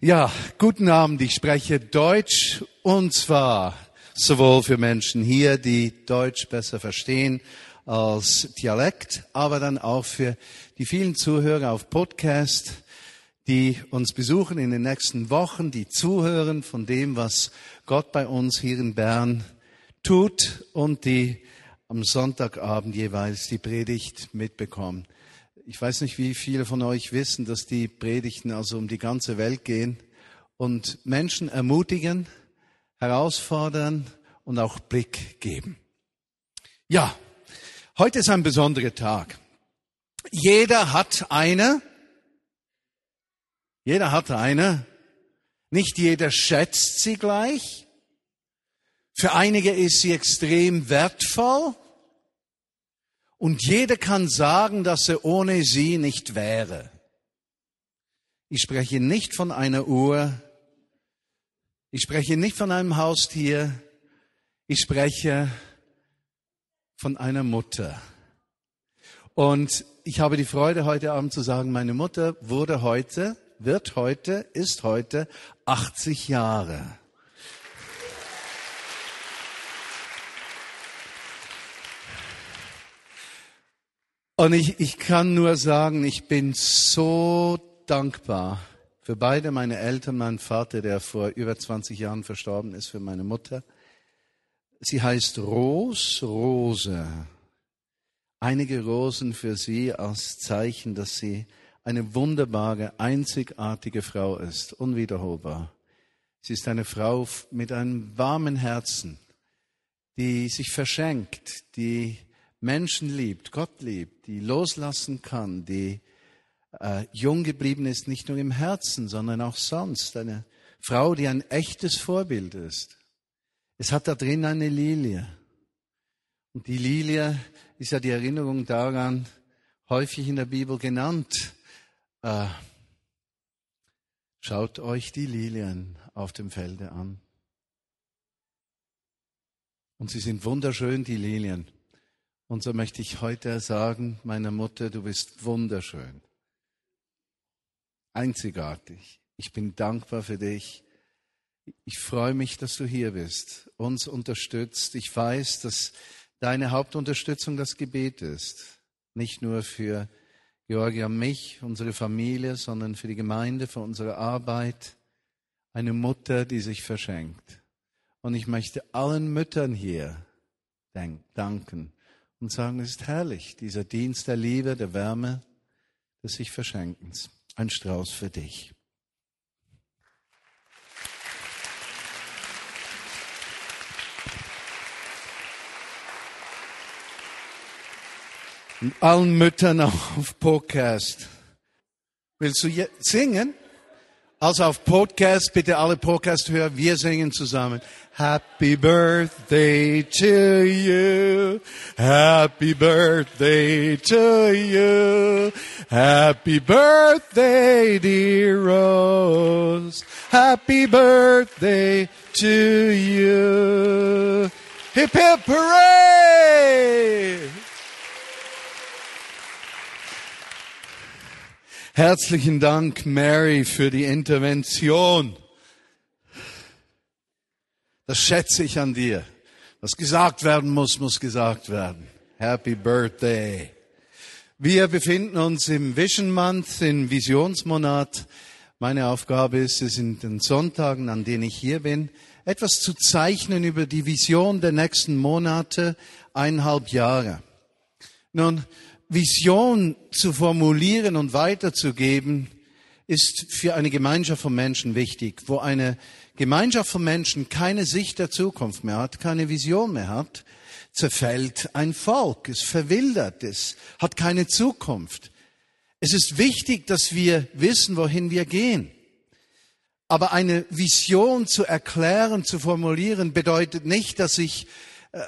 Ja, guten Abend. Ich spreche Deutsch und zwar sowohl für Menschen hier, die Deutsch besser verstehen als Dialekt, aber dann auch für die vielen Zuhörer auf Podcast, die uns besuchen in den nächsten Wochen, die zuhören von dem, was Gott bei uns hier in Bern tut und die am Sonntagabend jeweils die Predigt mitbekommen. Ich weiß nicht, wie viele von euch wissen, dass die Predigten also um die ganze Welt gehen und Menschen ermutigen, herausfordern und auch Blick geben. Ja, heute ist ein besonderer Tag. Jeder hat eine, jeder hat eine, nicht jeder schätzt sie gleich. Für einige ist sie extrem wertvoll und jeder kann sagen, dass er ohne sie nicht wäre. Ich spreche nicht von einer Uhr. Ich spreche nicht von einem Haustier. Ich spreche von einer Mutter. Und ich habe die Freude, heute Abend zu sagen, meine Mutter wurde heute, wird heute, ist heute 80 Jahre. Und ich, ich kann nur sagen, ich bin so dankbar für beide meine Eltern, meinen Vater, der vor über 20 Jahren verstorben ist, für meine Mutter. Sie heißt Ros Rose. Einige Rosen für sie als Zeichen, dass sie eine wunderbare, einzigartige Frau ist, unwiederholbar. Sie ist eine Frau mit einem warmen Herzen, die sich verschenkt, die Menschen liebt, Gott liebt, die loslassen kann, die äh, jung geblieben ist, nicht nur im Herzen, sondern auch sonst. Eine Frau, die ein echtes Vorbild ist. Es hat da drin eine Lilie. Und die Lilie ist ja die Erinnerung daran, häufig in der Bibel genannt. Äh, schaut euch die Lilien auf dem Felde an. Und sie sind wunderschön, die Lilien. Und so möchte ich heute sagen, meiner Mutter, du bist wunderschön, einzigartig. Ich bin dankbar für dich. Ich freue mich, dass du hier bist, uns unterstützt. Ich weiß, dass deine Hauptunterstützung das Gebet ist. Nicht nur für Georgia mich, unsere Familie, sondern für die Gemeinde, für unsere Arbeit. Eine Mutter, die sich verschenkt. Und ich möchte allen Müttern hier danken und sagen, es ist herrlich, dieser Dienst der Liebe, der Wärme, des sich Verschenkens. Ein Strauß für dich. Und allen Müttern auf Podcast. Willst du singen? Also auf Podcast, bitte alle Podcast-Hörer, wir singen zusammen. Happy birthday to you. Happy birthday to you. Happy birthday, dear Rose. Happy birthday to you. Hip hip hooray! Herzlichen Dank, Mary, für die Intervention. Das schätze ich an dir. Was gesagt werden muss, muss gesagt werden. Happy Birthday. Wir befinden uns im Vision Month, im Visionsmonat. Meine Aufgabe ist es, in den Sonntagen, an denen ich hier bin, etwas zu zeichnen über die Vision der nächsten Monate, eineinhalb Jahre. Nun, Vision zu formulieren und weiterzugeben, ist für eine Gemeinschaft von Menschen wichtig. Wo eine Gemeinschaft von Menschen keine Sicht der Zukunft mehr hat, keine Vision mehr hat, zerfällt ein Volk, es verwildert, es hat keine Zukunft. Es ist wichtig, dass wir wissen, wohin wir gehen. Aber eine Vision zu erklären, zu formulieren, bedeutet nicht, dass ich äh,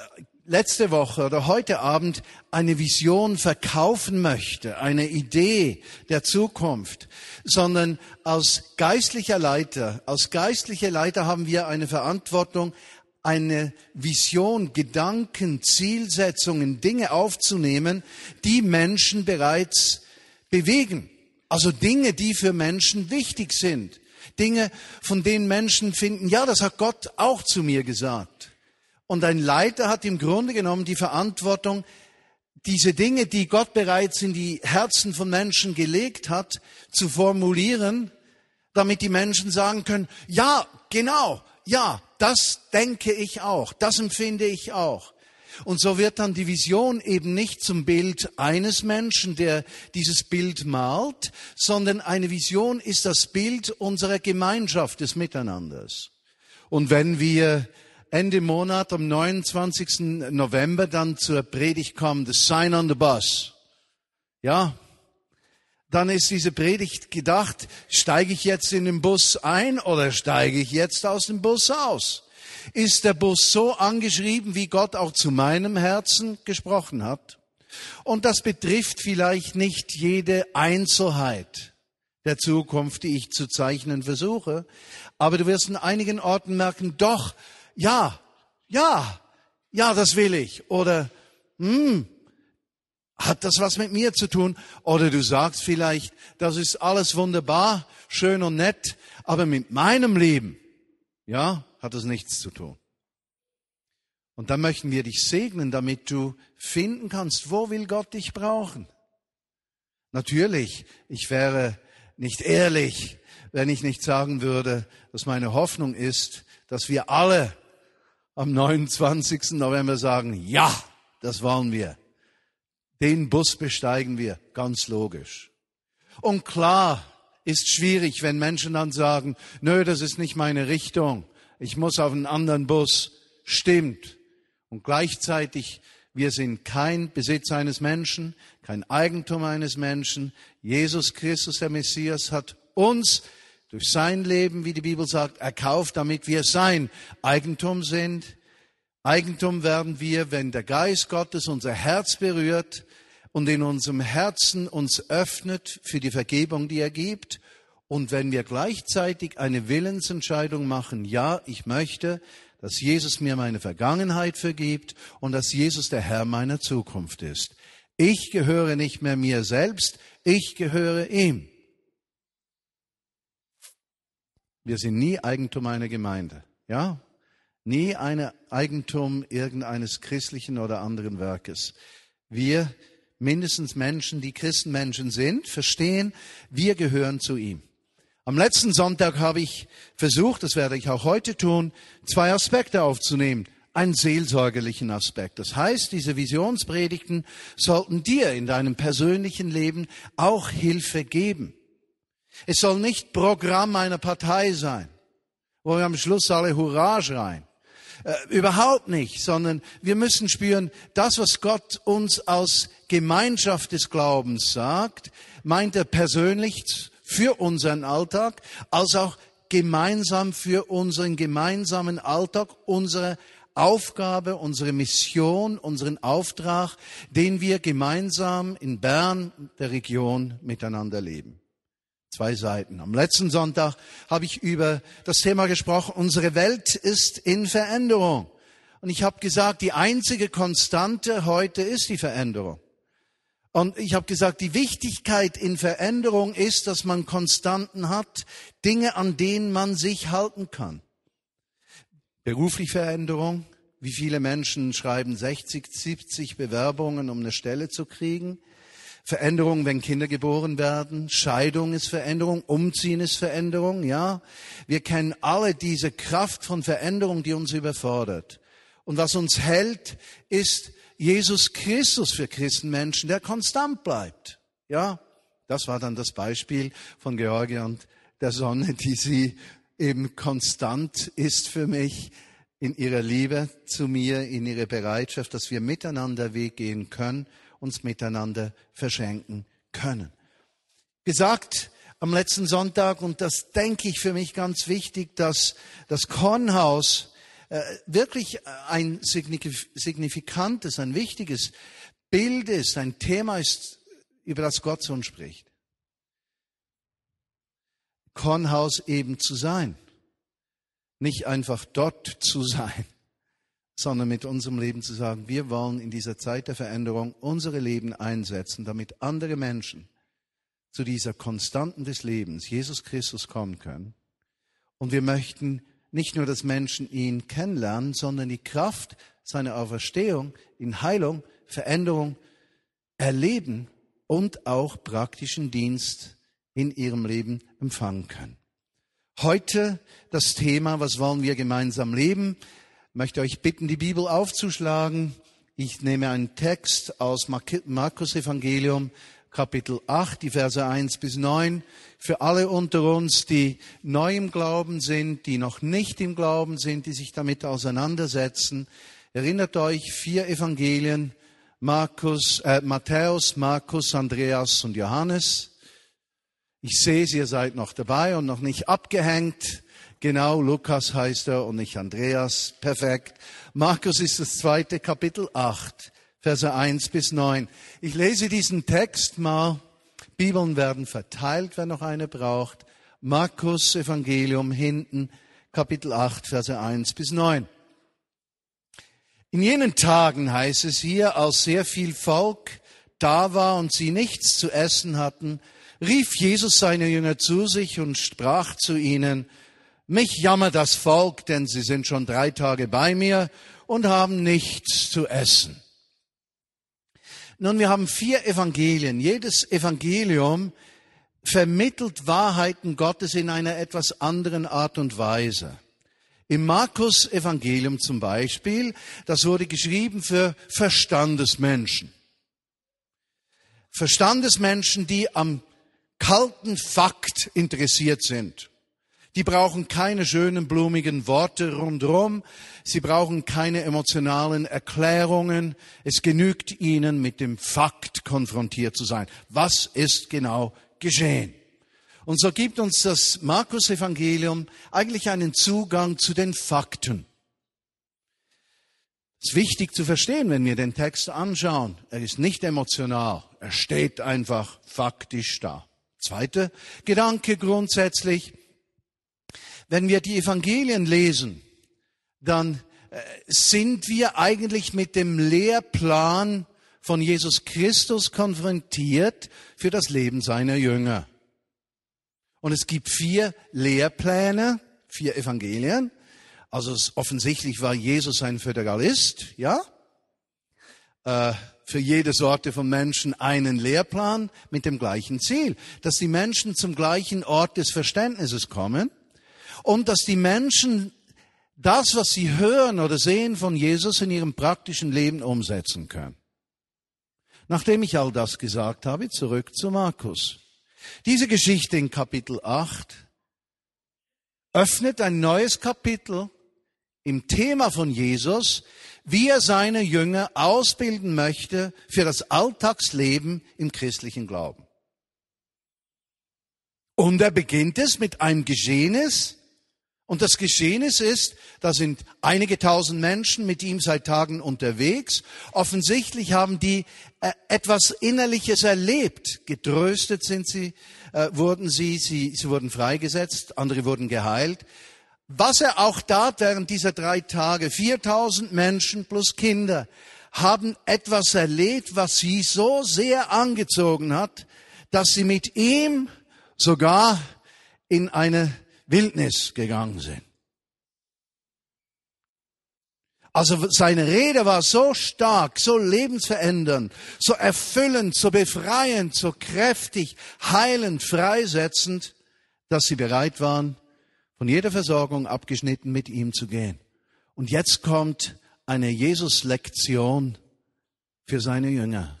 letzte Woche oder heute Abend eine Vision verkaufen möchte, eine Idee der Zukunft, sondern als geistlicher Leiter, als geistliche Leiter haben wir eine Verantwortung, eine Vision, Gedanken, Zielsetzungen, Dinge aufzunehmen, die Menschen bereits bewegen. Also Dinge, die für Menschen wichtig sind. Dinge, von denen Menschen finden, ja, das hat Gott auch zu mir gesagt. Und ein Leiter hat im Grunde genommen die Verantwortung, diese Dinge, die Gott bereits in die Herzen von Menschen gelegt hat, zu formulieren, damit die Menschen sagen können, ja, genau, ja, das denke ich auch, das empfinde ich auch. Und so wird dann die Vision eben nicht zum Bild eines Menschen, der dieses Bild malt, sondern eine Vision ist das Bild unserer Gemeinschaft des Miteinanders. Und wenn wir Ende Monat am 29. November dann zur Predigt kommen, the sign on the bus. Ja, dann ist diese Predigt gedacht, steige ich jetzt in den Bus ein oder steige ich jetzt aus dem Bus aus? Ist der Bus so angeschrieben, wie Gott auch zu meinem Herzen gesprochen hat? Und das betrifft vielleicht nicht jede Einzelheit der Zukunft, die ich zu zeichnen versuche, aber du wirst in einigen Orten merken, doch, ja, ja, ja, das will ich. Oder, hm, hat das was mit mir zu tun? Oder du sagst vielleicht, das ist alles wunderbar, schön und nett, aber mit meinem Leben, ja, hat das nichts zu tun. Und dann möchten wir dich segnen, damit du finden kannst, wo will Gott dich brauchen. Natürlich, ich wäre nicht ehrlich, wenn ich nicht sagen würde, dass meine Hoffnung ist, dass wir alle am 29. November sagen, ja, das wollen wir. Den Bus besteigen wir, ganz logisch. Und klar ist schwierig, wenn Menschen dann sagen, nö, das ist nicht meine Richtung, ich muss auf einen anderen Bus. Stimmt. Und gleichzeitig, wir sind kein Besitz eines Menschen, kein Eigentum eines Menschen. Jesus Christus, der Messias, hat uns durch sein Leben, wie die Bibel sagt, erkauft, damit wir sein Eigentum sind. Eigentum werden wir, wenn der Geist Gottes unser Herz berührt und in unserem Herzen uns öffnet für die Vergebung, die er gibt. Und wenn wir gleichzeitig eine Willensentscheidung machen, ja, ich möchte, dass Jesus mir meine Vergangenheit vergibt und dass Jesus der Herr meiner Zukunft ist. Ich gehöre nicht mehr mir selbst, ich gehöre ihm. Wir sind nie Eigentum einer Gemeinde. Ja? Nie ein Eigentum irgendeines christlichen oder anderen Werkes. Wir, mindestens Menschen, die Christenmenschen sind, verstehen, wir gehören zu ihm. Am letzten Sonntag habe ich versucht, das werde ich auch heute tun, zwei Aspekte aufzunehmen. Einen seelsorgerlichen Aspekt. Das heißt, diese Visionspredigten sollten dir in deinem persönlichen Leben auch Hilfe geben. Es soll nicht Programm einer Partei sein, wo wir am Schluss alle Hurra schreien. Äh, überhaupt nicht, sondern wir müssen spüren, das, was Gott uns aus Gemeinschaft des Glaubens sagt, meint er persönlich für unseren Alltag, als auch gemeinsam für unseren gemeinsamen Alltag, unsere Aufgabe, unsere Mission, unseren Auftrag, den wir gemeinsam in Bern, der Region, miteinander leben. Zwei Seiten. Am letzten Sonntag habe ich über das Thema gesprochen, unsere Welt ist in Veränderung. Und ich habe gesagt, die einzige Konstante heute ist die Veränderung. Und ich habe gesagt, die Wichtigkeit in Veränderung ist, dass man Konstanten hat, Dinge, an denen man sich halten kann. Berufliche Veränderung. Wie viele Menschen schreiben 60, 70 Bewerbungen, um eine Stelle zu kriegen? Veränderung, wenn Kinder geboren werden. Scheidung ist Veränderung. Umziehen ist Veränderung, ja. Wir kennen alle diese Kraft von Veränderung, die uns überfordert. Und was uns hält, ist Jesus Christus für Christenmenschen, der konstant bleibt. Ja. Das war dann das Beispiel von Georgia und der Sonne, die sie eben konstant ist für mich in ihrer Liebe zu mir, in ihrer Bereitschaft, dass wir miteinander Weg gehen können uns miteinander verschenken können. Gesagt am letzten Sonntag, und das denke ich für mich ganz wichtig, dass das Kornhaus äh, wirklich ein signifikantes, ein wichtiges Bild ist, ein Thema ist, über das Gott so spricht. Kornhaus eben zu sein, nicht einfach dort zu sein, sondern mit unserem Leben zu sagen, wir wollen in dieser Zeit der Veränderung unsere Leben einsetzen, damit andere Menschen zu dieser Konstanten des Lebens, Jesus Christus, kommen können. Und wir möchten nicht nur, dass Menschen ihn kennenlernen, sondern die Kraft seiner Auferstehung in Heilung, Veränderung erleben und auch praktischen Dienst in ihrem Leben empfangen können. Heute das Thema, was wollen wir gemeinsam leben? Ich möchte euch bitten, die Bibel aufzuschlagen. Ich nehme einen Text aus Markus Evangelium, Kapitel 8, die Verse 1 bis 9. Für alle unter uns, die neu im Glauben sind, die noch nicht im Glauben sind, die sich damit auseinandersetzen. Erinnert euch, vier Evangelien, Markus, äh, Matthäus, Markus, Andreas und Johannes. Ich sehe, ihr seid noch dabei und noch nicht abgehängt. Genau, Lukas heißt er und nicht Andreas. Perfekt. Markus ist das zweite Kapitel 8, Verse 1 bis 9. Ich lese diesen Text mal. Bibeln werden verteilt, wenn noch eine braucht. Markus Evangelium hinten, Kapitel 8, Verse 1 bis 9. In jenen Tagen heißt es hier, als sehr viel Volk da war und sie nichts zu essen hatten, rief Jesus seine Jünger zu sich und sprach zu ihnen, mich jammert das Volk, denn sie sind schon drei Tage bei mir und haben nichts zu essen. Nun, wir haben vier Evangelien. Jedes Evangelium vermittelt Wahrheiten Gottes in einer etwas anderen Art und Weise. Im Markus Evangelium zum Beispiel, das wurde geschrieben für Verstandesmenschen. Verstandesmenschen, die am kalten Fakt interessiert sind. Die brauchen keine schönen blumigen Worte rundherum. Sie brauchen keine emotionalen Erklärungen. Es genügt ihnen, mit dem Fakt konfrontiert zu sein. Was ist genau geschehen? Und so gibt uns das Markus-Evangelium eigentlich einen Zugang zu den Fakten. Es ist wichtig zu verstehen, wenn wir den Text anschauen. Er ist nicht emotional. Er steht einfach faktisch da. Zweiter Gedanke grundsätzlich. Wenn wir die Evangelien lesen, dann äh, sind wir eigentlich mit dem Lehrplan von Jesus Christus konfrontiert für das Leben seiner Jünger. Und es gibt vier Lehrpläne, vier Evangelien. Also offensichtlich war Jesus ein Föderalist, ja? Äh, für jede Sorte von Menschen einen Lehrplan mit dem gleichen Ziel, dass die Menschen zum gleichen Ort des Verständnisses kommen und dass die Menschen das, was sie hören oder sehen von Jesus in ihrem praktischen Leben umsetzen können. Nachdem ich all das gesagt habe, zurück zu Markus. Diese Geschichte in Kapitel 8 öffnet ein neues Kapitel im Thema von Jesus, wie er seine Jünger ausbilden möchte für das Alltagsleben im christlichen Glauben. Und er beginnt es mit einem Geschehnis, und das Geschehnis ist, da sind einige tausend Menschen mit ihm seit Tagen unterwegs. Offensichtlich haben die äh, etwas Innerliches erlebt. Getröstet sind sie, äh, wurden sie, sie, sie wurden freigesetzt, andere wurden geheilt. Was er auch tat während dieser drei Tage, 4000 Menschen plus Kinder, haben etwas erlebt, was sie so sehr angezogen hat, dass sie mit ihm sogar in eine Wildnis gegangen sind. Also seine Rede war so stark, so lebensverändernd, so erfüllend, so befreiend, so kräftig, heilend, freisetzend, dass sie bereit waren, von jeder Versorgung abgeschnitten mit ihm zu gehen. Und jetzt kommt eine Jesus-Lektion für seine Jünger.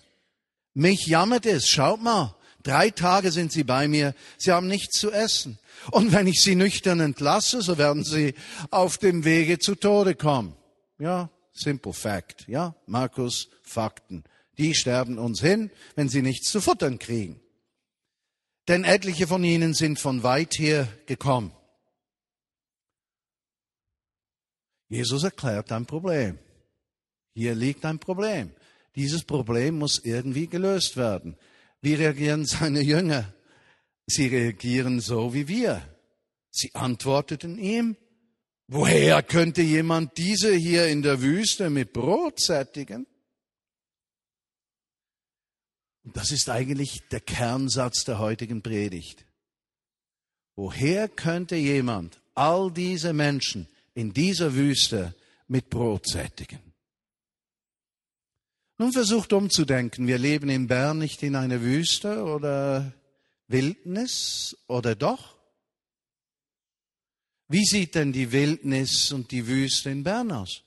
Mich jammert es, schaut mal, drei Tage sind sie bei mir, sie haben nichts zu essen. Und wenn ich sie nüchtern entlasse, so werden sie auf dem Wege zu Tode kommen. Ja, simple fact. Ja, Markus, Fakten. Die sterben uns hin, wenn sie nichts zu futtern kriegen. Denn etliche von ihnen sind von weit her gekommen. Jesus erklärt ein Problem. Hier liegt ein Problem. Dieses Problem muss irgendwie gelöst werden. Wie reagieren seine Jünger? Sie reagieren so wie wir. Sie antworteten ihm, woher könnte jemand diese hier in der Wüste mit Brot sättigen? Das ist eigentlich der Kernsatz der heutigen Predigt. Woher könnte jemand all diese Menschen in dieser Wüste mit Brot sättigen. Nun versucht umzudenken, wir leben in Bern nicht in einer Wüste oder Wildnis oder doch? Wie sieht denn die Wildnis und die Wüste in Bern aus?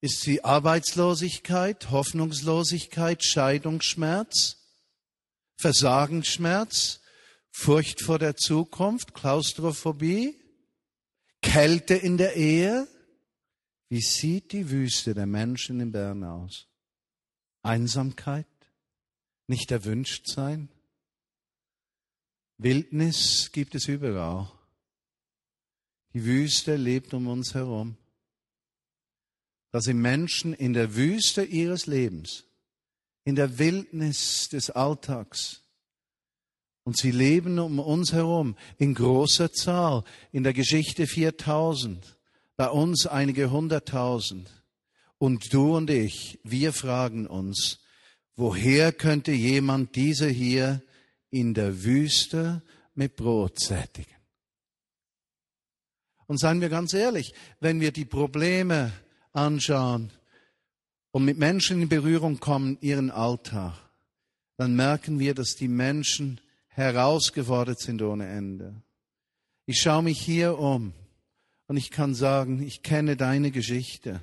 Ist sie Arbeitslosigkeit, Hoffnungslosigkeit, Scheidungsschmerz, Versagensschmerz, Furcht vor der Zukunft, Klaustrophobie, Kälte in der Ehe? Wie sieht die Wüste der Menschen in Bern aus? Einsamkeit? Nicht erwünscht sein? Wildnis gibt es überall. Die Wüste lebt um uns herum. Da sind Menschen in der Wüste ihres Lebens, in der Wildnis des Alltags, und sie leben um uns herum in großer Zahl. In der Geschichte 4000, bei uns einige hunderttausend. Und du und ich, wir fragen uns, woher könnte jemand diese hier in der Wüste mit Brot sättigen? Und seien wir ganz ehrlich, wenn wir die Probleme anschauen und mit Menschen in Berührung kommen, ihren Alltag, dann merken wir, dass die Menschen herausgefordert sind ohne Ende. Ich schaue mich hier um und ich kann sagen, ich kenne deine Geschichte.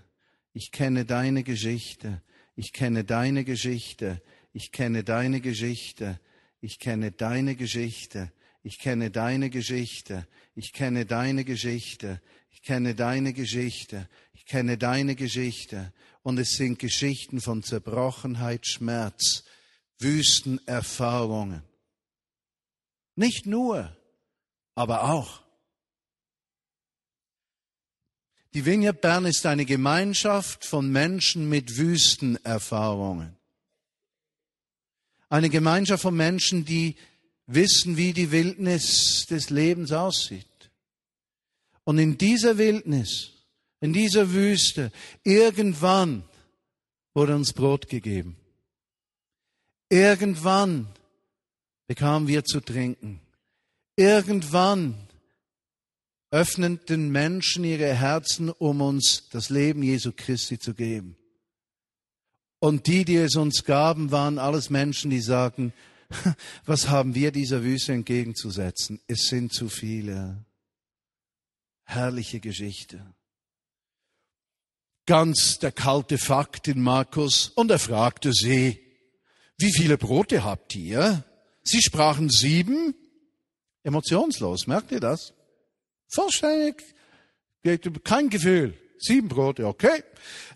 Ich kenne deine Geschichte. Ich kenne deine Geschichte. Ich kenne deine Geschichte. Ich kenne deine Geschichte. Ich kenne deine Geschichte. Ich kenne deine Geschichte. Ich kenne deine Geschichte. Ich kenne deine Geschichte. Und es sind Geschichten von Zerbrochenheit, Schmerz, Wüstenerfahrungen. Nicht nur, aber auch. Die Vineyard Bern ist eine Gemeinschaft von Menschen mit Wüstenerfahrungen. Eine Gemeinschaft von Menschen, die wissen, wie die Wildnis des Lebens aussieht. Und in dieser Wildnis, in dieser Wüste, irgendwann wurde uns Brot gegeben. Irgendwann bekamen wir zu trinken. Irgendwann öffneten Menschen ihre Herzen, um uns das Leben Jesu Christi zu geben. Und die, die es uns gaben, waren alles Menschen, die sagten, was haben wir dieser Wüste entgegenzusetzen? Es sind zu viele. Herrliche Geschichte. Ganz der kalte Fakt in Markus. Und er fragte sie, wie viele Brote habt ihr? Sie sprachen sieben, emotionslos, merkt ihr das? Vollständig, kein Gefühl. Sieben Brote, okay.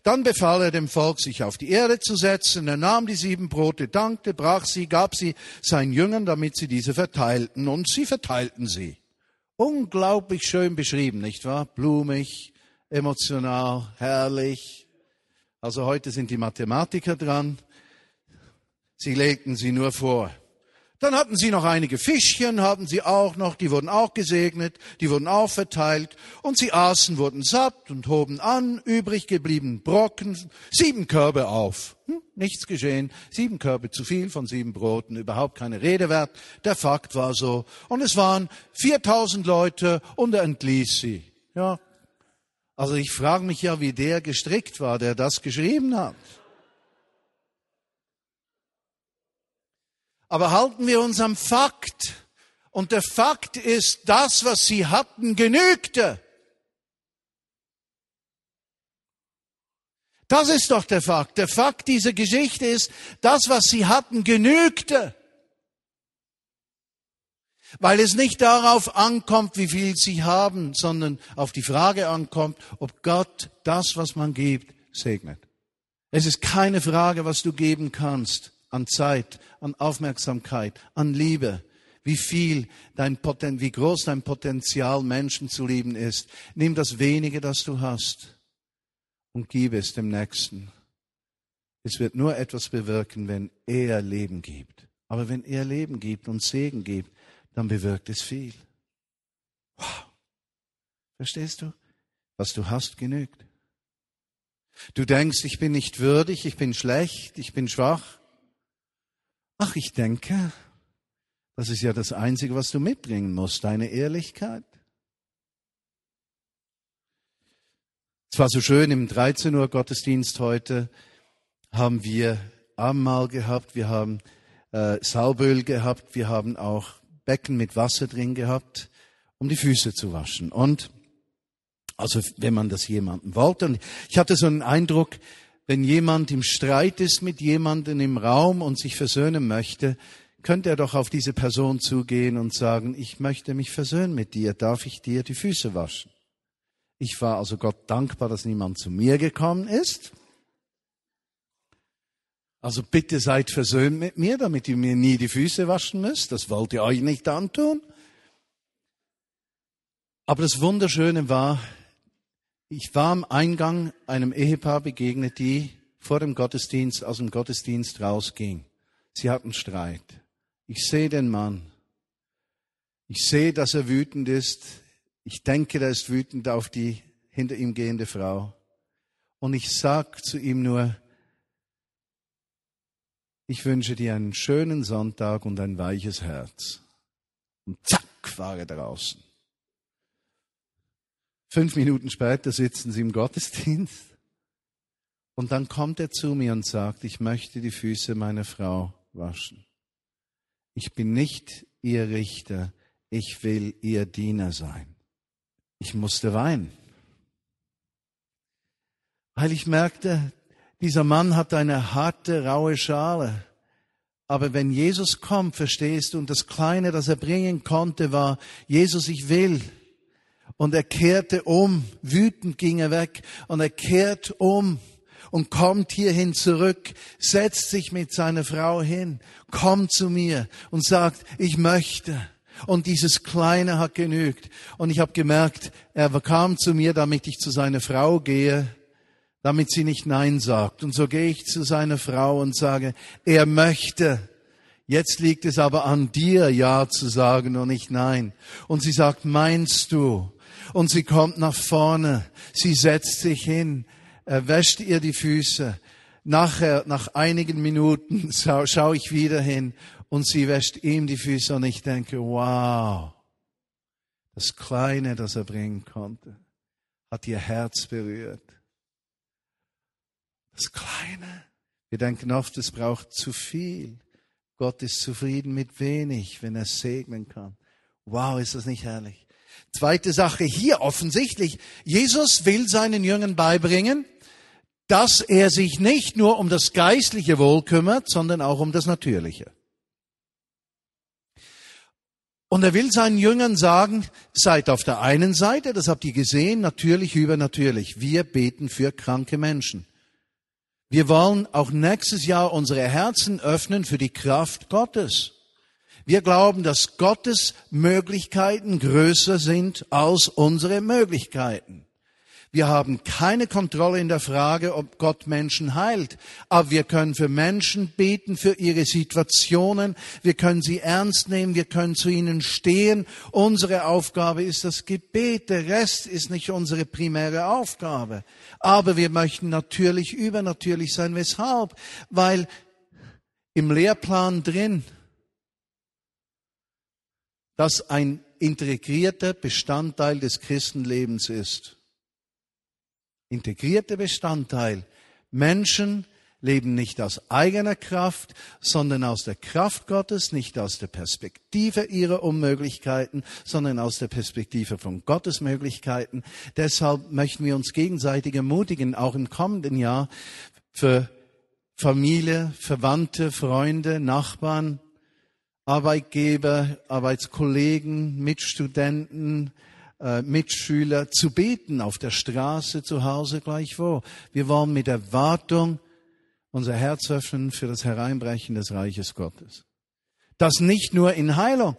Dann befahl er dem Volk, sich auf die Erde zu setzen. Er nahm die sieben Brote, dankte, brach sie, gab sie seinen Jüngern, damit sie diese verteilten. Und sie verteilten sie. Unglaublich schön beschrieben, nicht wahr? Blumig, emotional, herrlich. Also heute sind die Mathematiker dran. Sie legten sie nur vor. Dann hatten sie noch einige Fischchen, hatten sie auch noch, die wurden auch gesegnet, die wurden auch verteilt und sie aßen, wurden satt und hoben an, übrig geblieben Brocken, sieben Körbe auf. Hm, nichts geschehen, sieben Körbe zu viel von sieben Broten, überhaupt keine Rede wert. Der Fakt war so. Und es waren 4000 Leute und er entließ sie. Ja. Also ich frage mich ja, wie der gestrickt war, der das geschrieben hat. Aber halten wir uns am Fakt. Und der Fakt ist, das, was sie hatten, genügte. Das ist doch der Fakt. Der Fakt dieser Geschichte ist, das, was sie hatten, genügte. Weil es nicht darauf ankommt, wie viel sie haben, sondern auf die Frage ankommt, ob Gott das, was man gibt, segnet. Es ist keine Frage, was du geben kannst an Zeit, an Aufmerksamkeit, an Liebe, wie viel dein Poten wie groß dein Potenzial, Menschen zu lieben ist. Nimm das wenige, das du hast und gib es dem Nächsten. Es wird nur etwas bewirken, wenn er Leben gibt. Aber wenn er Leben gibt und Segen gibt, dann bewirkt es viel. Wow. Verstehst du? Was du hast, genügt. Du denkst, ich bin nicht würdig, ich bin schlecht, ich bin schwach. Ach, ich denke, Das ist ja das Einzige, was du mitbringen musst, deine Ehrlichkeit. Es war so schön, im 13 Uhr Gottesdienst heute haben wir Abendmahl gehabt, wir haben äh, Salböl gehabt, wir haben auch Becken mit Wasser drin gehabt, um die Füße zu waschen. Und also wenn man das jemandem wollte. Und ich hatte so einen Eindruck, wenn jemand im Streit ist mit jemandem im Raum und sich versöhnen möchte, könnte er doch auf diese Person zugehen und sagen, ich möchte mich versöhnen mit dir, darf ich dir die Füße waschen? Ich war also Gott dankbar, dass niemand zu mir gekommen ist. Also bitte seid versöhnt mit mir, damit ihr mir nie die Füße waschen müsst. Das wollt ihr euch nicht antun. Aber das Wunderschöne war, ich war am Eingang einem Ehepaar begegnet, die vor dem Gottesdienst aus dem Gottesdienst rausging. Sie hatten Streit. Ich sehe den Mann. Ich sehe, dass er wütend ist. Ich denke, er ist wütend auf die hinter ihm gehende Frau. Und ich sag zu ihm nur, ich wünsche dir einen schönen Sonntag und ein weiches Herz. Und zack, war er draußen. Fünf Minuten später sitzen sie im Gottesdienst. Und dann kommt er zu mir und sagt, ich möchte die Füße meiner Frau waschen. Ich bin nicht ihr Richter, ich will ihr Diener sein. Ich musste weinen, weil ich merkte, dieser Mann hat eine harte, raue Schale. Aber wenn Jesus kommt, verstehst du, und das Kleine, das er bringen konnte, war, Jesus, ich will. Und er kehrte um, wütend ging er weg, und er kehrt um und kommt hierhin zurück, setzt sich mit seiner Frau hin, kommt zu mir und sagt, ich möchte. Und dieses Kleine hat genügt. Und ich habe gemerkt, er kam zu mir, damit ich zu seiner Frau gehe damit sie nicht Nein sagt. Und so gehe ich zu seiner Frau und sage, er möchte. Jetzt liegt es aber an dir, Ja zu sagen und nicht Nein. Und sie sagt, meinst du? Und sie kommt nach vorne, sie setzt sich hin, er wäscht ihr die Füße. Nachher, nach einigen Minuten, schaue schau ich wieder hin und sie wäscht ihm die Füße und ich denke, wow, das Kleine, das er bringen konnte, hat ihr Herz berührt. Das Kleine. Wir denken oft, es braucht zu viel. Gott ist zufrieden mit wenig, wenn er segnen kann. Wow, ist das nicht herrlich? Zweite Sache hier offensichtlich. Jesus will seinen Jüngern beibringen, dass er sich nicht nur um das geistliche Wohl kümmert, sondern auch um das natürliche. Und er will seinen Jüngern sagen, seid auf der einen Seite, das habt ihr gesehen, natürlich übernatürlich. Wir beten für kranke Menschen. Wir wollen auch nächstes Jahr unsere Herzen öffnen für die Kraft Gottes. Wir glauben, dass Gottes Möglichkeiten größer sind als unsere Möglichkeiten. Wir haben keine Kontrolle in der Frage, ob Gott Menschen heilt. Aber wir können für Menschen beten, für ihre Situationen. Wir können sie ernst nehmen. Wir können zu ihnen stehen. Unsere Aufgabe ist das Gebet. Der Rest ist nicht unsere primäre Aufgabe. Aber wir möchten natürlich übernatürlich sein. Weshalb? Weil im Lehrplan drin, das ein integrierter Bestandteil des Christenlebens ist integrierter Bestandteil. Menschen leben nicht aus eigener Kraft, sondern aus der Kraft Gottes, nicht aus der Perspektive ihrer Unmöglichkeiten, sondern aus der Perspektive von Gottes Möglichkeiten. Deshalb möchten wir uns gegenseitig ermutigen, auch im kommenden Jahr für Familie, Verwandte, Freunde, Nachbarn, Arbeitgeber, Arbeitskollegen, Mitstudenten, äh, Mitschüler zu beten, auf der Straße, zu Hause, gleichwo. Wir wollen mit Erwartung unser Herz öffnen für das Hereinbrechen des Reiches Gottes. Das nicht nur in Heilung.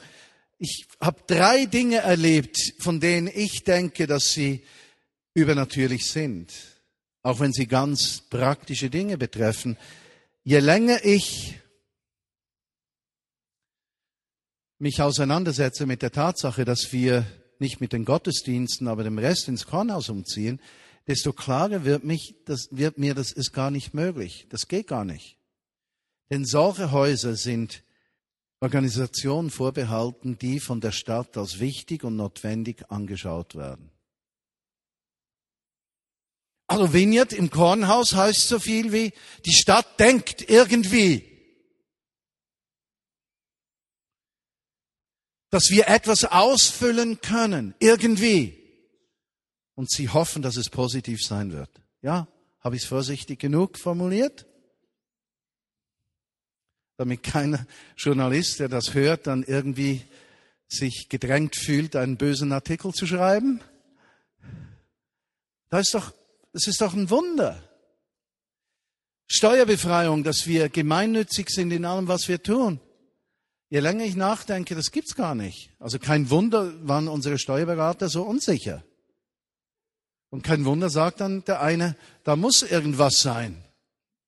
Ich habe drei Dinge erlebt, von denen ich denke, dass sie übernatürlich sind, auch wenn sie ganz praktische Dinge betreffen. Je länger ich mich auseinandersetze mit der Tatsache, dass wir nicht mit den Gottesdiensten, aber dem Rest ins Kornhaus umziehen, desto klarer wird, mich, das, wird mir, das ist gar nicht möglich. Das geht gar nicht. Denn solche Häuser sind Organisationen vorbehalten, die von der Stadt als wichtig und notwendig angeschaut werden. Also Vineyard im Kornhaus heißt so viel wie, die Stadt denkt irgendwie, dass wir etwas ausfüllen können, irgendwie. Und sie hoffen, dass es positiv sein wird. Ja, habe ich es vorsichtig genug formuliert? Damit kein Journalist, der das hört, dann irgendwie sich gedrängt fühlt, einen bösen Artikel zu schreiben. Das ist doch das ist doch ein Wunder. Steuerbefreiung, dass wir gemeinnützig sind in allem, was wir tun. Je länger ich nachdenke, das gibt's gar nicht. Also kein Wunder waren unsere Steuerberater so unsicher. Und kein Wunder sagt dann der eine, da muss irgendwas sein.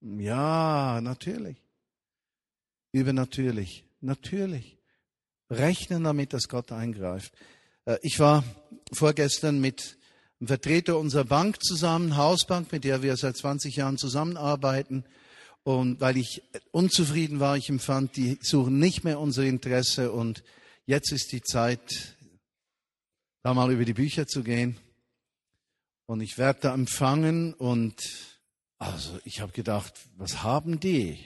Ja, natürlich. Übernatürlich. Natürlich. Rechnen damit, dass Gott eingreift. Äh, ich war vorgestern mit ein Vertreter unserer Bank zusammen, Hausbank, mit der wir seit 20 Jahren zusammenarbeiten. Und weil ich unzufrieden war, ich empfand, die suchen nicht mehr unser Interesse und jetzt ist die Zeit, da mal über die Bücher zu gehen. Und ich werde da empfangen und also ich habe gedacht, was haben die?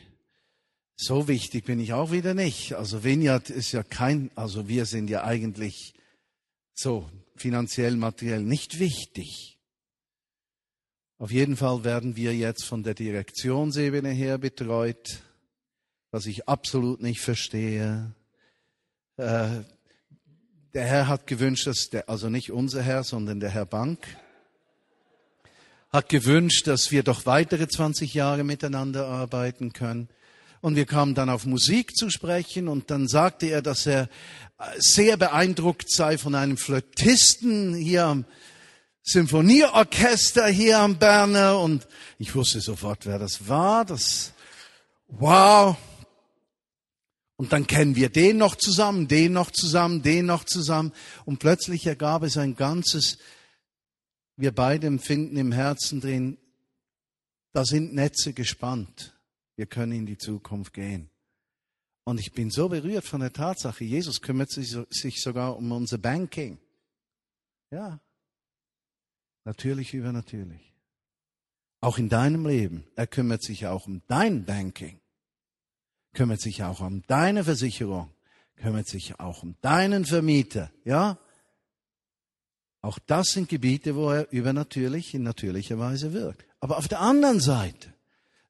So wichtig bin ich auch wieder nicht. Also Vineyard ist ja kein, also wir sind ja eigentlich so finanziell, materiell nicht wichtig. Auf jeden Fall werden wir jetzt von der Direktionsebene her betreut, was ich absolut nicht verstehe. Äh, der Herr hat gewünscht, dass der, also nicht unser Herr, sondern der Herr Bank, hat gewünscht, dass wir doch weitere 20 Jahre miteinander arbeiten können. Und wir kamen dann auf Musik zu sprechen und dann sagte er, dass er sehr beeindruckt sei von einem Flötisten hier am Symphonieorchester hier am Berner und ich wusste sofort, wer das war. Das, wow. Und dann kennen wir den noch zusammen, den noch zusammen, den noch zusammen. Und plötzlich ergab es ein ganzes, wir beide empfinden im Herzen drin, da sind Netze gespannt. Wir können in die Zukunft gehen. Und ich bin so berührt von der Tatsache, Jesus kümmert sich sogar um unser Banking. Ja. Natürlich übernatürlich. Auch in deinem Leben. Er kümmert sich auch um dein Banking. Kümmert sich auch um deine Versicherung. Kümmert sich auch um deinen Vermieter. Ja. Auch das sind Gebiete, wo er übernatürlich in natürlicher Weise wirkt. Aber auf der anderen Seite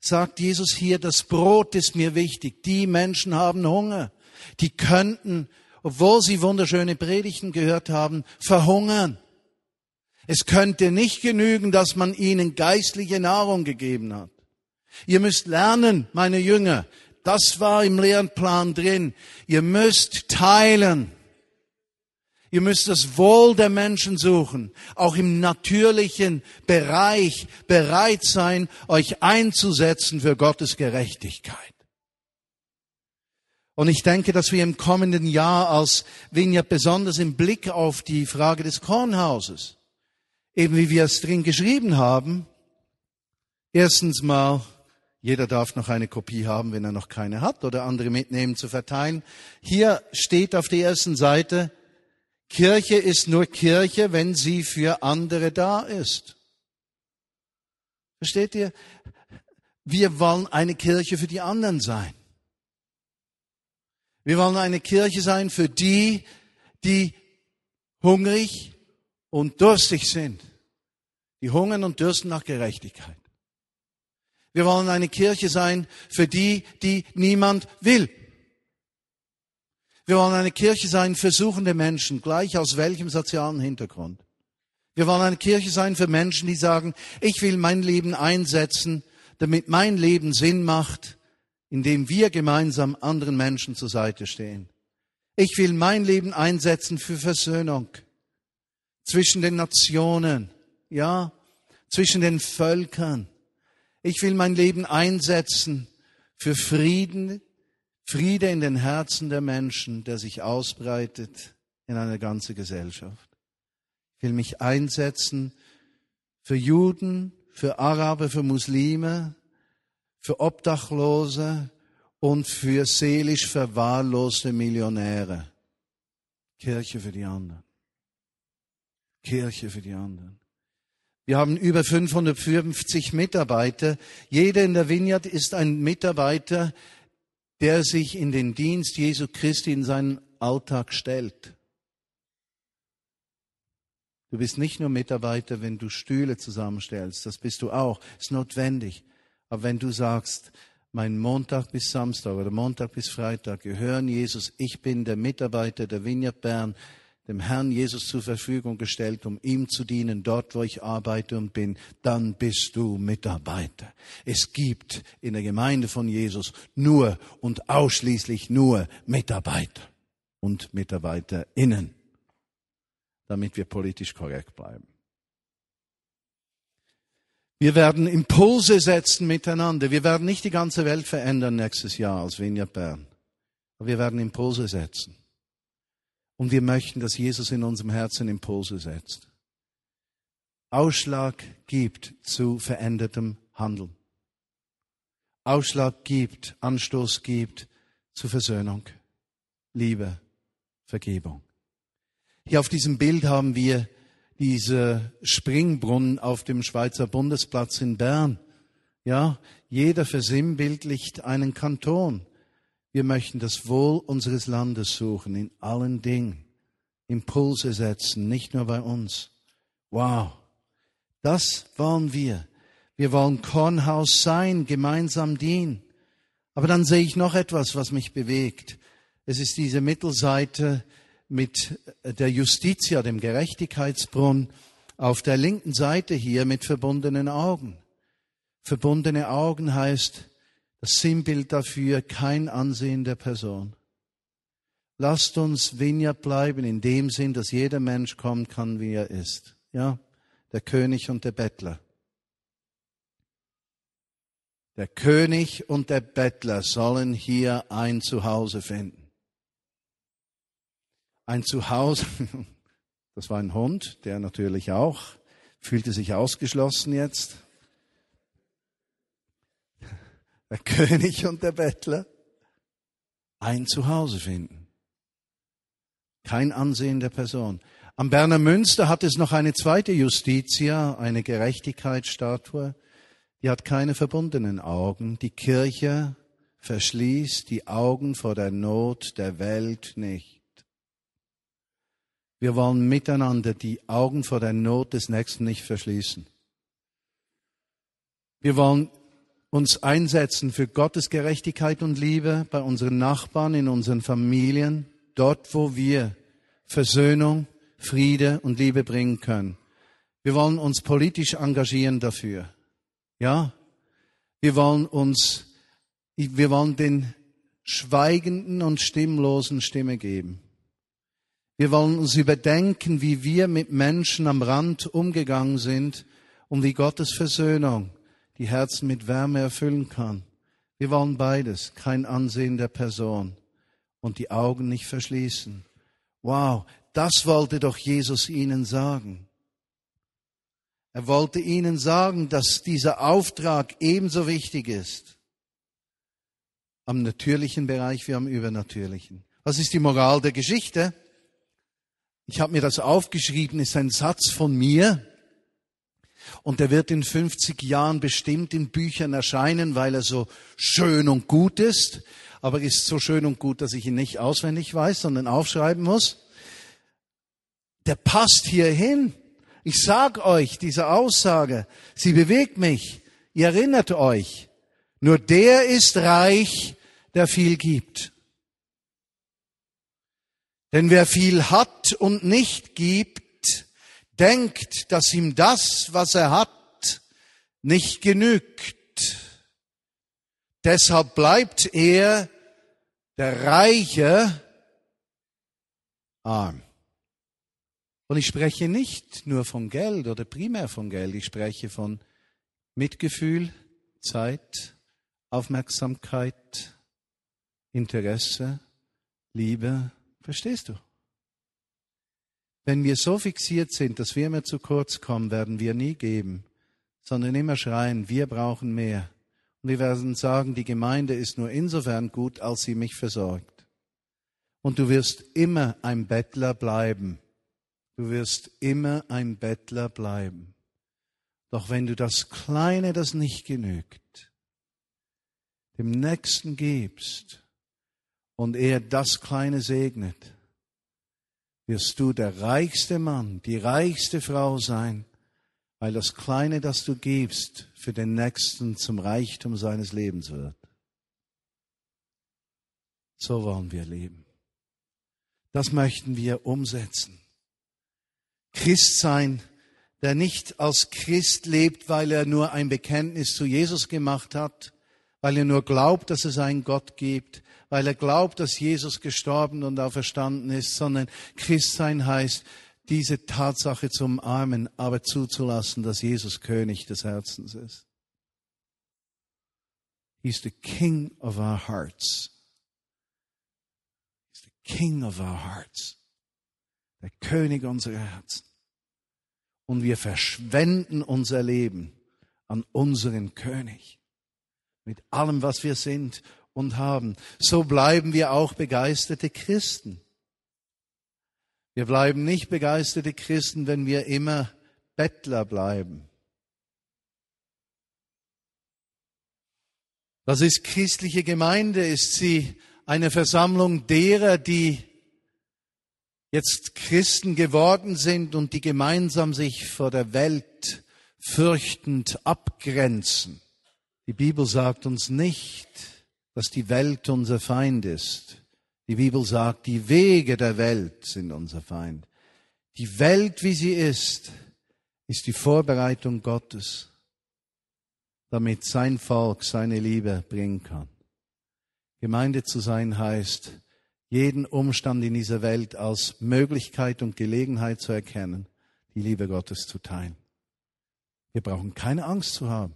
sagt Jesus hier, das Brot ist mir wichtig. Die Menschen haben Hunger. Die könnten, obwohl sie wunderschöne Predigten gehört haben, verhungern. Es könnte nicht genügen, dass man ihnen geistliche Nahrung gegeben hat. Ihr müsst lernen, meine Jünger, das war im Lernplan drin. Ihr müsst teilen. Ihr müsst das Wohl der Menschen suchen, auch im natürlichen Bereich bereit sein, euch einzusetzen für Gottes Gerechtigkeit. Und ich denke, dass wir im kommenden Jahr als Vineyard besonders im Blick auf die Frage des Kornhauses, eben wie wir es drin geschrieben haben, erstens mal, jeder darf noch eine Kopie haben, wenn er noch keine hat, oder andere mitnehmen zu verteilen. Hier steht auf der ersten Seite, Kirche ist nur Kirche, wenn sie für andere da ist. Versteht ihr? Wir wollen eine Kirche für die anderen sein. Wir wollen eine Kirche sein für die, die hungrig und durstig sind. Die hungern und dürsten nach Gerechtigkeit. Wir wollen eine Kirche sein für die, die niemand will. Wir wollen eine Kirche sein für suchende Menschen, gleich aus welchem sozialen Hintergrund. Wir wollen eine Kirche sein für Menschen, die sagen, ich will mein Leben einsetzen, damit mein Leben Sinn macht, indem wir gemeinsam anderen Menschen zur Seite stehen. Ich will mein Leben einsetzen für Versöhnung zwischen den Nationen, ja, zwischen den Völkern. Ich will mein Leben einsetzen für Frieden Friede in den Herzen der Menschen, der sich ausbreitet in eine ganze Gesellschaft. Ich will mich einsetzen für Juden, für Araber, für Muslime, für Obdachlose und für seelisch verwahrloste Millionäre. Kirche für die anderen. Kirche für die anderen. Wir haben über 550 Mitarbeiter. Jeder in der Vineyard ist ein Mitarbeiter, der sich in den Dienst Jesu Christi in seinen Alltag stellt. Du bist nicht nur Mitarbeiter, wenn du Stühle zusammenstellst, das bist du auch, ist notwendig. Aber wenn du sagst, mein Montag bis Samstag oder Montag bis Freitag gehören Jesus, ich bin der Mitarbeiter der Vineyard Bern, dem Herrn Jesus zur Verfügung gestellt, um ihm zu dienen, dort wo ich arbeite und bin, dann bist du Mitarbeiter. Es gibt in der Gemeinde von Jesus nur und ausschließlich nur Mitarbeiter und Mitarbeiterinnen, damit wir politisch korrekt bleiben. Wir werden Impulse setzen miteinander. Wir werden nicht die ganze Welt verändern nächstes Jahr als Vineyard Bern. Aber wir werden Impulse setzen. Und wir möchten, dass Jesus in unserem Herzen Impulse setzt. Ausschlag gibt zu verändertem Handeln. Ausschlag gibt, Anstoß gibt zu Versöhnung, Liebe, Vergebung. Hier auf diesem Bild haben wir diese Springbrunnen auf dem Schweizer Bundesplatz in Bern. Ja, jeder versinnbildlicht einen Kanton. Wir möchten das Wohl unseres Landes suchen in allen Dingen. Impulse setzen, nicht nur bei uns. Wow. Das wollen wir. Wir wollen Kornhaus sein, gemeinsam dienen. Aber dann sehe ich noch etwas, was mich bewegt. Es ist diese Mittelseite mit der Justitia, dem Gerechtigkeitsbrunnen, auf der linken Seite hier mit verbundenen Augen. Verbundene Augen heißt das Sinnbild dafür kein Ansehen der Person. Lasst uns Vineyard bleiben in dem Sinn, dass jeder Mensch kommen kann, wie er ist. Ja, der König und der Bettler. Der König und der Bettler sollen hier ein Zuhause finden ein Zuhause. Das war ein Hund, der natürlich auch fühlte sich ausgeschlossen jetzt. Der König und der Bettler ein Zuhause finden. Kein Ansehen der Person. Am Berner Münster hat es noch eine zweite Justitia, eine Gerechtigkeitsstatue. Die hat keine verbundenen Augen. Die Kirche verschließt die Augen vor der Not der Welt nicht. Wir wollen miteinander die Augen vor der Not des Nächsten nicht verschließen. Wir wollen uns einsetzen für Gottes Gerechtigkeit und Liebe bei unseren Nachbarn, in unseren Familien, dort, wo wir Versöhnung, Friede und Liebe bringen können. Wir wollen uns politisch engagieren dafür. Ja? Wir wollen uns, wir wollen den Schweigenden und Stimmlosen Stimme geben. Wir wollen uns überdenken, wie wir mit Menschen am Rand umgegangen sind und wie Gottes Versöhnung die Herzen mit Wärme erfüllen kann. Wir wollen beides, kein Ansehen der Person und die Augen nicht verschließen. Wow, das wollte doch Jesus ihnen sagen. Er wollte ihnen sagen, dass dieser Auftrag ebenso wichtig ist am natürlichen Bereich wie am übernatürlichen. Was ist die Moral der Geschichte? Ich habe mir das aufgeschrieben, ist ein Satz von mir. Und der wird in 50 Jahren bestimmt in Büchern erscheinen, weil er so schön und gut ist. Aber ist so schön und gut, dass ich ihn nicht auswendig weiß, sondern aufschreiben muss. Der passt hierhin. Ich sag euch, diese Aussage, sie bewegt mich. Ihr erinnert euch. Nur der ist reich, der viel gibt. Denn wer viel hat und nicht gibt, denkt, dass ihm das, was er hat, nicht genügt. Deshalb bleibt er, der Reiche, arm. Und ich spreche nicht nur von Geld oder primär von Geld, ich spreche von Mitgefühl, Zeit, Aufmerksamkeit, Interesse, Liebe, Verstehst du? Wenn wir so fixiert sind, dass wir immer zu kurz kommen, werden wir nie geben, sondern immer schreien, wir brauchen mehr. Und wir werden sagen, die Gemeinde ist nur insofern gut, als sie mich versorgt. Und du wirst immer ein Bettler bleiben. Du wirst immer ein Bettler bleiben. Doch wenn du das Kleine, das nicht genügt, dem Nächsten gibst und er das Kleine segnet, wirst du der reichste Mann, die reichste Frau sein, weil das Kleine, das du gibst, für den Nächsten zum Reichtum seines Lebens wird. So wollen wir leben. Das möchten wir umsetzen. Christ sein, der nicht als Christ lebt, weil er nur ein Bekenntnis zu Jesus gemacht hat, weil er nur glaubt, dass es einen Gott gibt, weil er glaubt, dass Jesus gestorben und auferstanden ist, sondern Christsein heißt, diese Tatsache zu umarmen, aber zuzulassen, dass Jesus König des Herzens ist. He's the King of our hearts. He's the King of our hearts. Der König unserer Herzen. Und wir verschwenden unser Leben an unseren König. Mit allem, was wir sind und haben. So bleiben wir auch begeisterte Christen. Wir bleiben nicht begeisterte Christen, wenn wir immer Bettler bleiben. Was ist christliche Gemeinde? Ist sie eine Versammlung derer, die jetzt Christen geworden sind und die gemeinsam sich vor der Welt fürchtend abgrenzen? Die Bibel sagt uns nicht, dass die Welt unser Feind ist. Die Bibel sagt, die Wege der Welt sind unser Feind. Die Welt, wie sie ist, ist die Vorbereitung Gottes, damit sein Volk seine Liebe bringen kann. Gemeinde zu sein heißt, jeden Umstand in dieser Welt als Möglichkeit und Gelegenheit zu erkennen, die Liebe Gottes zu teilen. Wir brauchen keine Angst zu haben.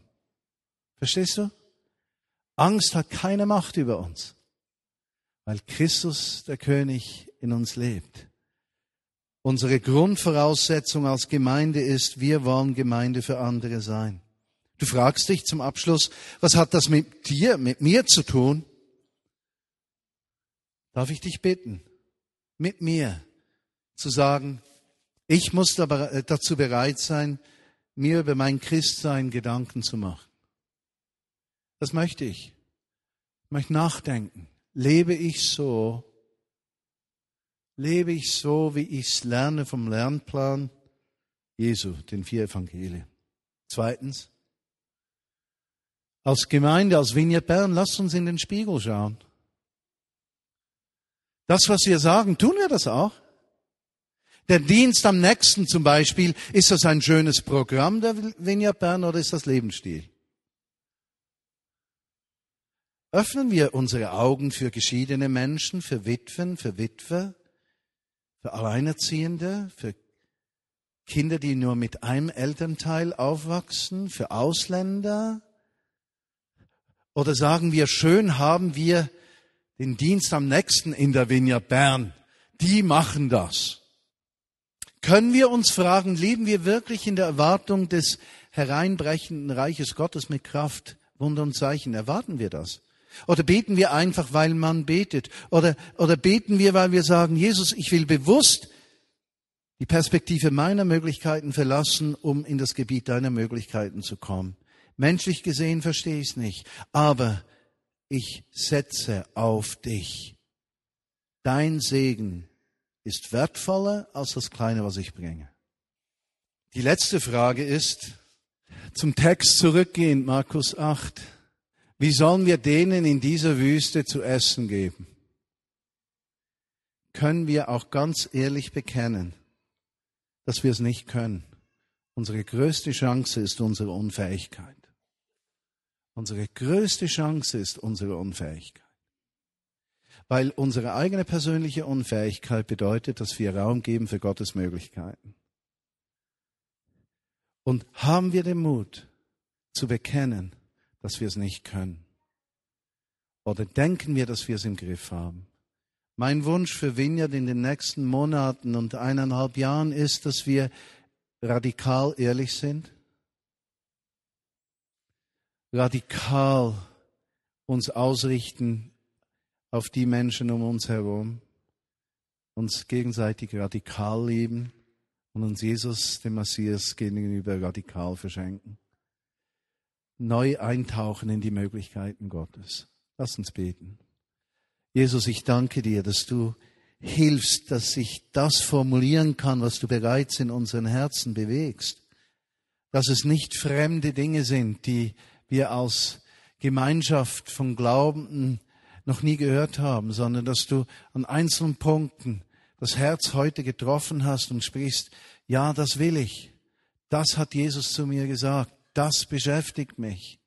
Verstehst du? Angst hat keine Macht über uns, weil Christus, der König, in uns lebt. Unsere Grundvoraussetzung als Gemeinde ist, wir wollen Gemeinde für andere sein. Du fragst dich zum Abschluss, was hat das mit dir, mit mir zu tun? Darf ich dich bitten, mit mir zu sagen, ich muss äh, dazu bereit sein, mir über mein Christsein Gedanken zu machen. Das möchte ich. Ich möchte nachdenken. Lebe ich so? Lebe ich so, wie ich es lerne vom Lernplan Jesu, den vier Evangelien? Zweitens, als Gemeinde, als Vignette Bern, lasst uns in den Spiegel schauen. Das, was wir sagen, tun wir das auch? Der Dienst am nächsten zum Beispiel, ist das ein schönes Programm der Vignette Bern oder ist das Lebensstil? Öffnen wir unsere Augen für geschiedene Menschen, für Witwen, für Witwer, für Alleinerziehende, für Kinder, die nur mit einem Elternteil aufwachsen, für Ausländer? Oder sagen wir, schön haben wir den Dienst am nächsten in der Vinja Bern. Die machen das. Können wir uns fragen, leben wir wirklich in der Erwartung des hereinbrechenden Reiches Gottes mit Kraft, Wunder und Zeichen? Erwarten wir das? Oder beten wir einfach, weil man betet? Oder, oder beten wir, weil wir sagen, Jesus, ich will bewusst die Perspektive meiner Möglichkeiten verlassen, um in das Gebiet deiner Möglichkeiten zu kommen. Menschlich gesehen verstehe ich es nicht, aber ich setze auf dich. Dein Segen ist wertvoller als das Kleine, was ich bringe. Die letzte Frage ist, zum Text zurückgehend, Markus 8. Wie sollen wir denen in dieser Wüste zu essen geben? Können wir auch ganz ehrlich bekennen, dass wir es nicht können. Unsere größte Chance ist unsere Unfähigkeit. Unsere größte Chance ist unsere Unfähigkeit. Weil unsere eigene persönliche Unfähigkeit bedeutet, dass wir Raum geben für Gottes Möglichkeiten. Und haben wir den Mut zu bekennen, dass wir es nicht können? Oder denken wir, dass wir es im Griff haben? Mein Wunsch für Vineyard in den nächsten Monaten und eineinhalb Jahren ist, dass wir radikal ehrlich sind, radikal uns ausrichten auf die Menschen um uns herum, uns gegenseitig radikal lieben und uns Jesus, dem Messias, gegenüber radikal verschenken. Neu eintauchen in die Möglichkeiten Gottes. Lass uns beten. Jesus, ich danke dir, dass du hilfst, dass ich das formulieren kann, was du bereits in unseren Herzen bewegst. Dass es nicht fremde Dinge sind, die wir als Gemeinschaft von Glaubenden noch nie gehört haben, sondern dass du an einzelnen Punkten das Herz heute getroffen hast und sprichst, ja, das will ich. Das hat Jesus zu mir gesagt. Das beschäftigt mich.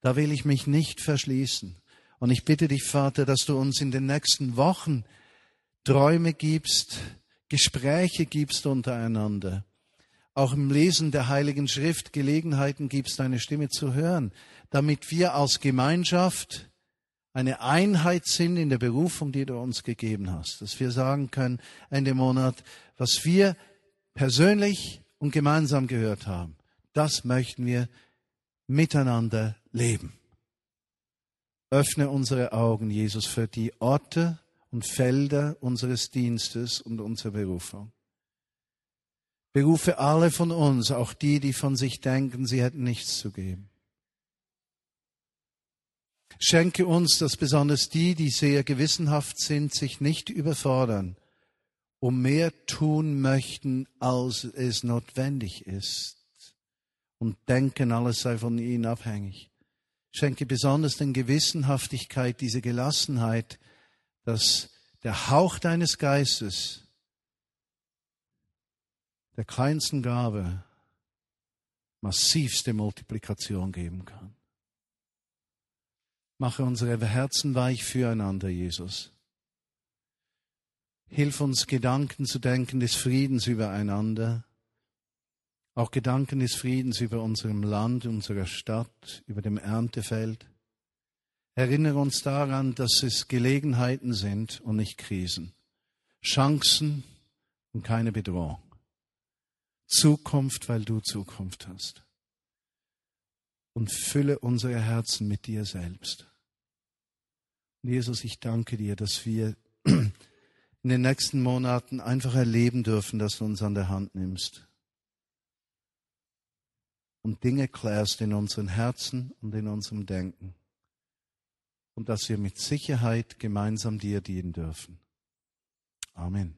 Da will ich mich nicht verschließen. Und ich bitte dich, Vater, dass du uns in den nächsten Wochen Träume gibst, Gespräche gibst untereinander, auch im Lesen der Heiligen Schrift Gelegenheiten gibst, deine Stimme zu hören, damit wir als Gemeinschaft eine Einheit sind in der Berufung, die du uns gegeben hast. Dass wir sagen können, Ende Monat, was wir persönlich und gemeinsam gehört haben, das möchten wir miteinander leben. Öffne unsere Augen, Jesus, für die Orte und Felder unseres Dienstes und unserer Berufung. Berufe alle von uns, auch die, die von sich denken, sie hätten nichts zu geben. Schenke uns, dass besonders die, die sehr gewissenhaft sind, sich nicht überfordern, um mehr tun möchten, als es notwendig ist und denken, alles sei von ihnen abhängig. Schenke besonders den Gewissenhaftigkeit, diese Gelassenheit, dass der Hauch deines Geistes der kleinsten Gabe massivste Multiplikation geben kann. Mache unsere Herzen weich füreinander, Jesus. Hilf uns, Gedanken zu denken des Friedens übereinander, auch Gedanken des Friedens über unserem Land, unserer Stadt, über dem Erntefeld. Erinnere uns daran, dass es Gelegenheiten sind und nicht Krisen, Chancen und keine Bedrohung. Zukunft, weil du Zukunft hast und fülle unsere Herzen mit dir selbst. Jesus, ich danke dir, dass wir in den nächsten Monaten einfach erleben dürfen, dass du uns an der Hand nimmst und Dinge klärst in unseren Herzen und in unserem Denken und dass wir mit Sicherheit gemeinsam dir dienen dürfen. Amen.